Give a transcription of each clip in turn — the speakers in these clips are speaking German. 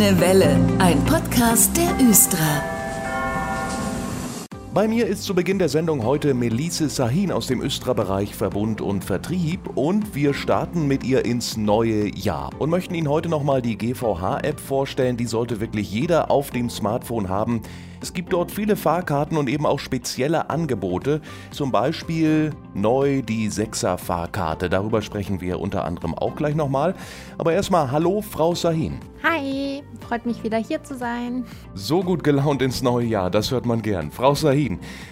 Grüne Welle, ein Podcast der Östra. Bei mir ist zu Beginn der Sendung heute Melise Sahin aus dem Östra-Bereich Verbund und Vertrieb und wir starten mit ihr ins neue Jahr und möchten Ihnen heute nochmal die GVH-App vorstellen. Die sollte wirklich jeder auf dem Smartphone haben. Es gibt dort viele Fahrkarten und eben auch spezielle Angebote, zum Beispiel neu die 6er Fahrkarte. Darüber sprechen wir unter anderem auch gleich nochmal. Aber erstmal Hallo, Frau Sahin. Hi, freut mich wieder hier zu sein. So gut gelaunt ins neue Jahr, das hört man gern. Frau Sahin,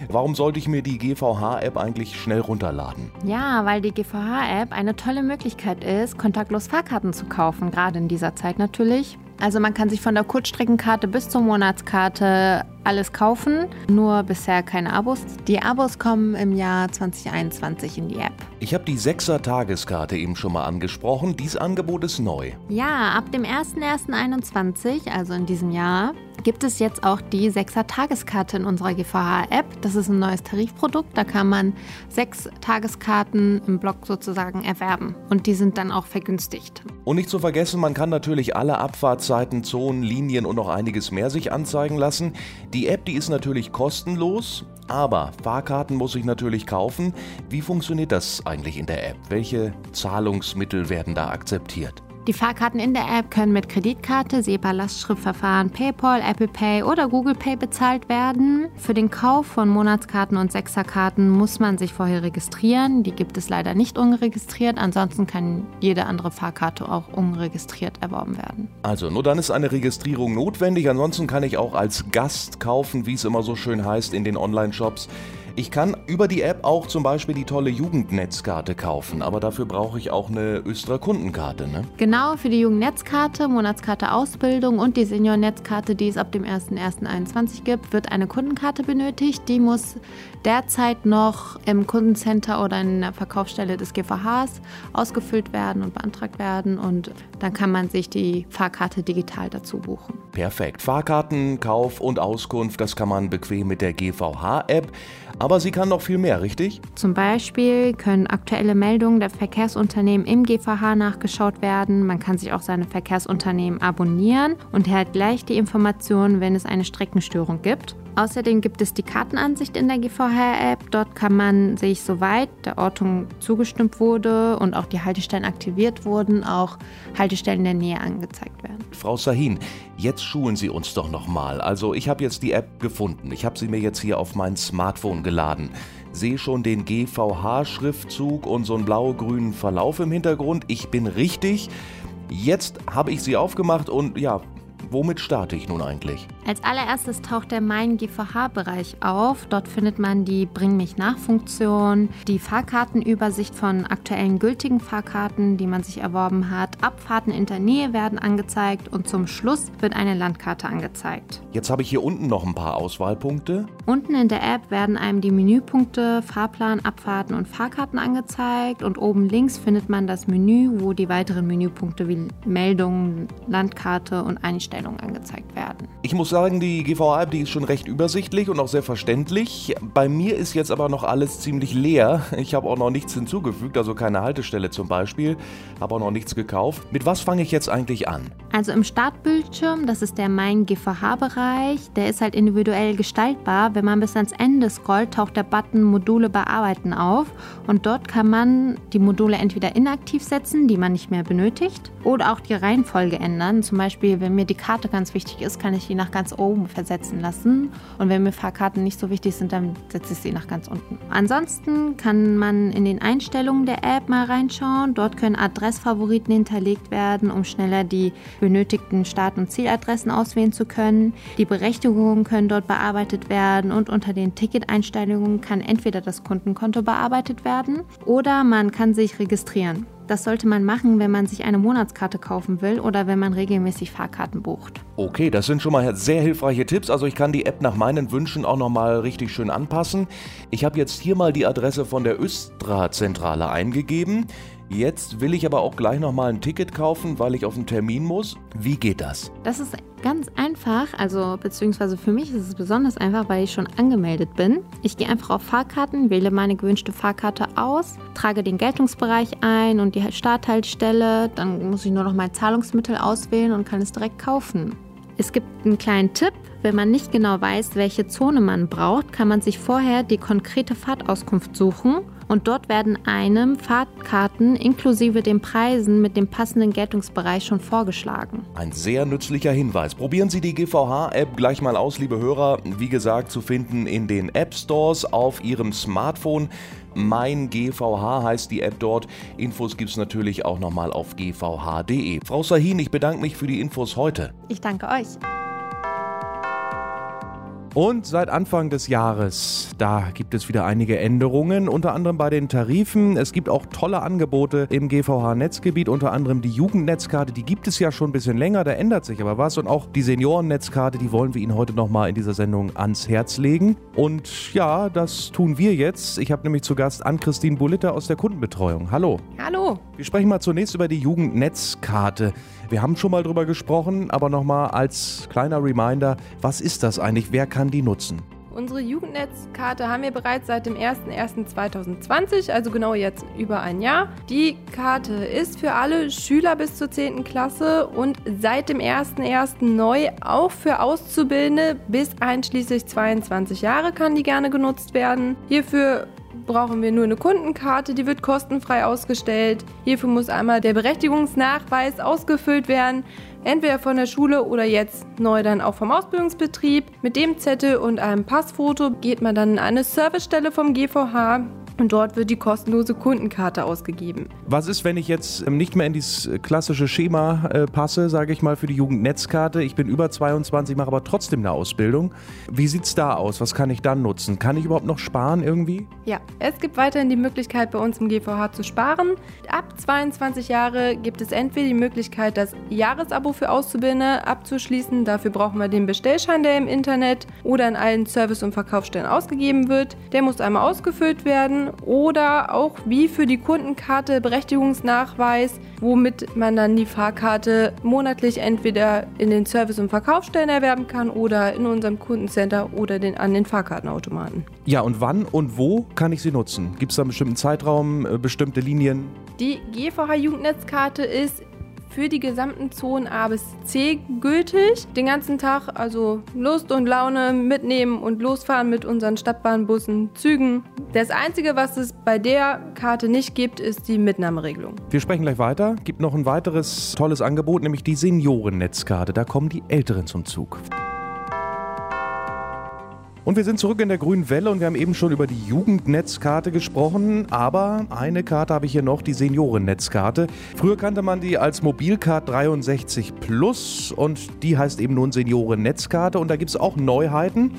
warum sollte ich mir die GVH-App eigentlich schnell runterladen? Ja, weil die GVH-App eine tolle Möglichkeit ist, kontaktlos Fahrkarten zu kaufen, gerade in dieser Zeit natürlich. Also man kann sich von der Kurzstreckenkarte bis zur Monatskarte alles kaufen, nur bisher keine Abos. Die Abos kommen im Jahr 2021 in die App. Ich habe die 6er Tageskarte eben schon mal angesprochen. Dieses Angebot ist neu. Ja, ab dem 01.01.21, also in diesem Jahr, gibt es jetzt auch die 6er Tageskarte in unserer GVH-App. Das ist ein neues Tarifprodukt. Da kann man sechs Tageskarten im Block sozusagen erwerben. Und die sind dann auch vergünstigt. Und nicht zu vergessen, man kann natürlich alle Abfahrtzeiten, Zonen, Linien und noch einiges mehr sich anzeigen lassen. Die App, die ist natürlich kostenlos, aber Fahrkarten muss ich natürlich kaufen. Wie funktioniert das eigentlich in der App? Welche Zahlungsmittel werden da akzeptiert? Die Fahrkarten in der App können mit Kreditkarte, SEPA-Lastschriftverfahren, PayPal, Apple Pay oder Google Pay bezahlt werden. Für den Kauf von Monatskarten und Sechserkarten muss man sich vorher registrieren. Die gibt es leider nicht unregistriert. Ansonsten kann jede andere Fahrkarte auch unregistriert erworben werden. Also nur dann ist eine Registrierung notwendig. Ansonsten kann ich auch als Gast kaufen, wie es immer so schön heißt in den Online-Shops. Ich kann über die App auch zum Beispiel die tolle Jugendnetzkarte kaufen, aber dafür brauche ich auch eine Östra Kundenkarte, ne? Genau, für die Jugendnetzkarte, Monatskarte Ausbildung und die Seniornetzkarte, die es ab dem 01.01.2021 gibt, wird eine Kundenkarte benötigt. Die muss derzeit noch im Kundencenter oder in der Verkaufsstelle des GVHs ausgefüllt werden und beantragt werden und dann kann man sich die Fahrkarte digital dazu buchen. Perfekt. Fahrkarten, Kauf und Auskunft, das kann man bequem mit der GVH-App. Aber sie kann noch viel mehr, richtig? Zum Beispiel können aktuelle Meldungen der Verkehrsunternehmen im GVH nachgeschaut werden. Man kann sich auch seine Verkehrsunternehmen abonnieren und erhält gleich die Informationen, wenn es eine Streckenstörung gibt. Außerdem gibt es die Kartenansicht in der GVH-App. Dort kann man sich, soweit der Ortung zugestimmt wurde und auch die Haltestellen aktiviert wurden, auch Haltestellen in der Nähe angezeigt werden. Frau Sahin, jetzt schulen Sie uns doch nochmal. Also ich habe jetzt die App gefunden. Ich habe sie mir jetzt hier auf mein Smartphone geladen. Sehe schon den GVH-Schriftzug und so einen blau-grünen Verlauf im Hintergrund. Ich bin richtig. Jetzt habe ich sie aufgemacht und ja, Womit starte ich nun eigentlich? Als allererstes taucht der Mein GVH-Bereich auf. Dort findet man die Bring mich nach-Funktion, die Fahrkartenübersicht von aktuellen gültigen Fahrkarten, die man sich erworben hat. Abfahrten in der Nähe werden angezeigt und zum Schluss wird eine Landkarte angezeigt. Jetzt habe ich hier unten noch ein paar Auswahlpunkte. Unten in der App werden einem die Menüpunkte Fahrplan, Abfahrten und Fahrkarten angezeigt und oben links findet man das Menü, wo die weiteren Menüpunkte wie Meldungen, Landkarte und Einstellungen angezeigt werden. Ich muss sagen, die GVA-App, die ist schon recht übersichtlich und auch sehr verständlich. Bei mir ist jetzt aber noch alles ziemlich leer. Ich habe auch noch nichts hinzugefügt, also keine Haltestelle zum Beispiel, habe auch noch nichts gekauft. Mit was fange ich jetzt eigentlich an? Also im Startbildschirm, das ist der Mein GVH-Bereich, der ist halt individuell gestaltbar. Wenn man bis ans Ende scrollt, taucht der Button Module bearbeiten auf und dort kann man die Module entweder inaktiv setzen, die man nicht mehr benötigt, oder auch die Reihenfolge ändern. Zum Beispiel, wenn mir die Karte ganz wichtig ist, kann ich die nach ganz oben versetzen lassen. Und wenn mir Fahrkarten nicht so wichtig sind, dann setze ich sie nach ganz unten. Ansonsten kann man in den Einstellungen der App mal reinschauen. Dort können Adressfavoriten hinterlegt werden, um schneller die benötigten Start- und Zieladressen auswählen zu können. Die Berechtigungen können dort bearbeitet werden und unter den Ticketeinstellungen kann entweder das Kundenkonto bearbeitet werden oder man kann sich registrieren. Das sollte man machen, wenn man sich eine Monatskarte kaufen will oder wenn man regelmäßig Fahrkarten bucht. Okay, das sind schon mal sehr hilfreiche Tipps. Also ich kann die App nach meinen Wünschen auch nochmal richtig schön anpassen. Ich habe jetzt hier mal die Adresse von der Östra-Zentrale eingegeben. Jetzt will ich aber auch gleich nochmal ein Ticket kaufen, weil ich auf einen Termin muss. Wie geht das? Das ist ganz einfach, also beziehungsweise für mich ist es besonders einfach, weil ich schon angemeldet bin. Ich gehe einfach auf Fahrkarten, wähle meine gewünschte Fahrkarte aus, trage den Geltungsbereich ein und die Starthaltestelle. Dann muss ich nur noch mein Zahlungsmittel auswählen und kann es direkt kaufen. Es gibt einen kleinen Tipp. Wenn man nicht genau weiß, welche Zone man braucht, kann man sich vorher die konkrete Fahrtauskunft suchen und dort werden einem Fahrtkarten inklusive den Preisen mit dem passenden Geltungsbereich schon vorgeschlagen. Ein sehr nützlicher Hinweis. Probieren Sie die GVH-App gleich mal aus, liebe Hörer. Wie gesagt, zu finden in den App Stores auf Ihrem Smartphone. Mein GVH heißt die App dort. Infos gibt es natürlich auch nochmal auf gvh.de. Frau Sahin, ich bedanke mich für die Infos heute. Ich danke euch. Und seit Anfang des Jahres, da gibt es wieder einige Änderungen, unter anderem bei den Tarifen. Es gibt auch tolle Angebote im GVH-Netzgebiet, unter anderem die Jugendnetzkarte, die gibt es ja schon ein bisschen länger, da ändert sich aber was. Und auch die Seniorennetzkarte, die wollen wir Ihnen heute nochmal in dieser Sendung ans Herz legen. Und ja, das tun wir jetzt. Ich habe nämlich zu Gast Ann-Christine Bulitter aus der Kundenbetreuung. Hallo. Hallo. Wir sprechen mal zunächst über die Jugendnetzkarte. Wir haben schon mal drüber gesprochen, aber nochmal als kleiner Reminder, was ist das eigentlich? Wer kann die nutzen? Unsere Jugendnetzkarte haben wir bereits seit dem 01.01.2020, also genau jetzt über ein Jahr. Die Karte ist für alle Schüler bis zur 10. Klasse und seit dem 01.01. neu auch für Auszubildende bis einschließlich 22 Jahre kann die gerne genutzt werden. Hierfür brauchen wir nur eine Kundenkarte, die wird kostenfrei ausgestellt. Hierfür muss einmal der Berechtigungsnachweis ausgefüllt werden, entweder von der Schule oder jetzt neu dann auch vom Ausbildungsbetrieb. Mit dem Zettel und einem Passfoto geht man dann in eine Servicestelle vom GVH und dort wird die kostenlose Kundenkarte ausgegeben. Was ist, wenn ich jetzt ähm, nicht mehr in dieses klassische Schema äh, passe, sage ich mal, für die Jugendnetzkarte? Ich bin über 22, mache aber trotzdem eine Ausbildung. Wie sieht es da aus? Was kann ich dann nutzen? Kann ich überhaupt noch sparen irgendwie? Ja, es gibt weiterhin die Möglichkeit, bei uns im GVH zu sparen. Ab 22 Jahre gibt es entweder die Möglichkeit, das Jahresabo für Auszubildende abzuschließen. Dafür brauchen wir den Bestellschein, der im Internet oder in allen Service- und Verkaufsstellen ausgegeben wird. Der muss einmal ausgefüllt werden oder auch wie für die Kundenkarte Berechtigungsnachweis, womit man dann die Fahrkarte monatlich entweder in den Service- und Verkaufsstellen erwerben kann oder in unserem Kundencenter oder den, an den Fahrkartenautomaten. Ja, und wann und wo kann ich sie nutzen? Gibt es da einen bestimmten Zeitraum, äh, bestimmte Linien? Die GVH Jugendnetzkarte ist für die gesamten Zonen A bis C gültig. Den ganzen Tag also Lust und Laune mitnehmen und losfahren mit unseren Stadtbahnbussen, Zügen. Das Einzige, was es bei der Karte nicht gibt, ist die Mitnahmeregelung. Wir sprechen gleich weiter. Gibt noch ein weiteres tolles Angebot, nämlich die Seniorennetzkarte. Da kommen die Älteren zum Zug. Und wir sind zurück in der grünen Welle und wir haben eben schon über die Jugendnetzkarte gesprochen, aber eine Karte habe ich hier noch, die Seniorennetzkarte. Früher kannte man die als Mobilcard 63 Plus und die heißt eben nun Seniorennetzkarte und da gibt es auch Neuheiten,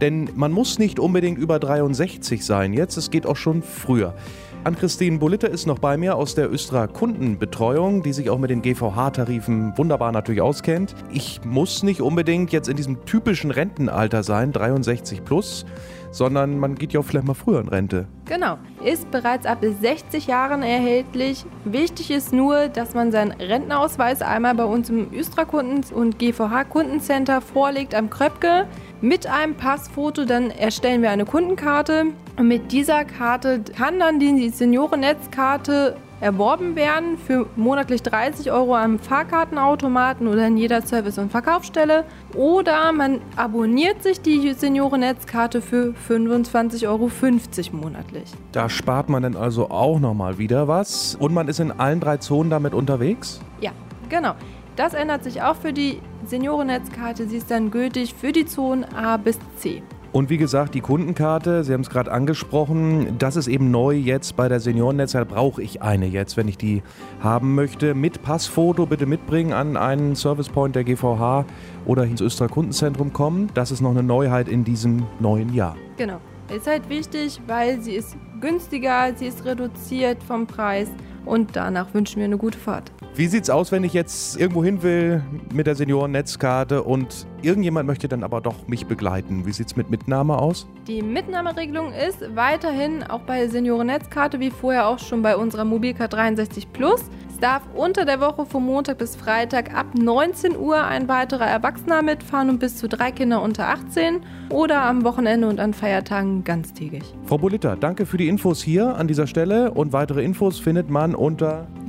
denn man muss nicht unbedingt über 63 sein jetzt, es geht auch schon früher. Ann-Christine Bulitte ist noch bei mir aus der Östra Kundenbetreuung, die sich auch mit den GVH-Tarifen wunderbar natürlich auskennt. Ich muss nicht unbedingt jetzt in diesem typischen Rentenalter sein, 63 plus, sondern man geht ja auch vielleicht mal früher in Rente. Genau, ist bereits ab 60 Jahren erhältlich. Wichtig ist nur, dass man seinen Rentenausweis einmal bei uns im Östra-Kunden- und GVH-Kundencenter vorlegt am Kröpke mit einem Passfoto. Dann erstellen wir eine Kundenkarte und mit dieser Karte kann dann die Seniorennetzkarte erworben werden für monatlich 30 Euro am Fahrkartenautomaten oder in jeder Service- und Verkaufsstelle. Oder man abonniert sich die Seniorennetzkarte für 25,50 Euro monatlich. Da spart man dann also auch nochmal wieder was. Und man ist in allen drei Zonen damit unterwegs? Ja, genau. Das ändert sich auch für die Seniorennetzkarte. Sie ist dann gültig für die Zonen A bis C. Und wie gesagt, die Kundenkarte, Sie haben es gerade angesprochen, das ist eben neu jetzt bei der Seniorennetzkarte. Brauche ich eine jetzt, wenn ich die haben möchte. Mit Passfoto bitte mitbringen an einen Servicepoint der GVH oder ins Östra Kundenzentrum kommen. Das ist noch eine Neuheit in diesem neuen Jahr. Genau. Ist halt wichtig, weil sie ist günstiger, sie ist reduziert vom Preis und danach wünschen wir eine gute Fahrt. Wie sieht's aus, wenn ich jetzt irgendwo hin will mit der Seniorennetzkarte und irgendjemand möchte dann aber doch mich begleiten? Wie sieht's mit Mitnahme aus? Die Mitnahmeregelung ist weiterhin auch bei Seniorennetzkarte wie vorher auch schon bei unserer Mobilcard 63 Plus. Es darf unter der Woche von Montag bis Freitag ab 19 Uhr ein weiterer Erwachsener mitfahren und bis zu drei Kinder unter 18 oder am Wochenende und an Feiertagen ganztägig. Frau Bolita, danke für die Infos hier an dieser Stelle und weitere Infos findet man unter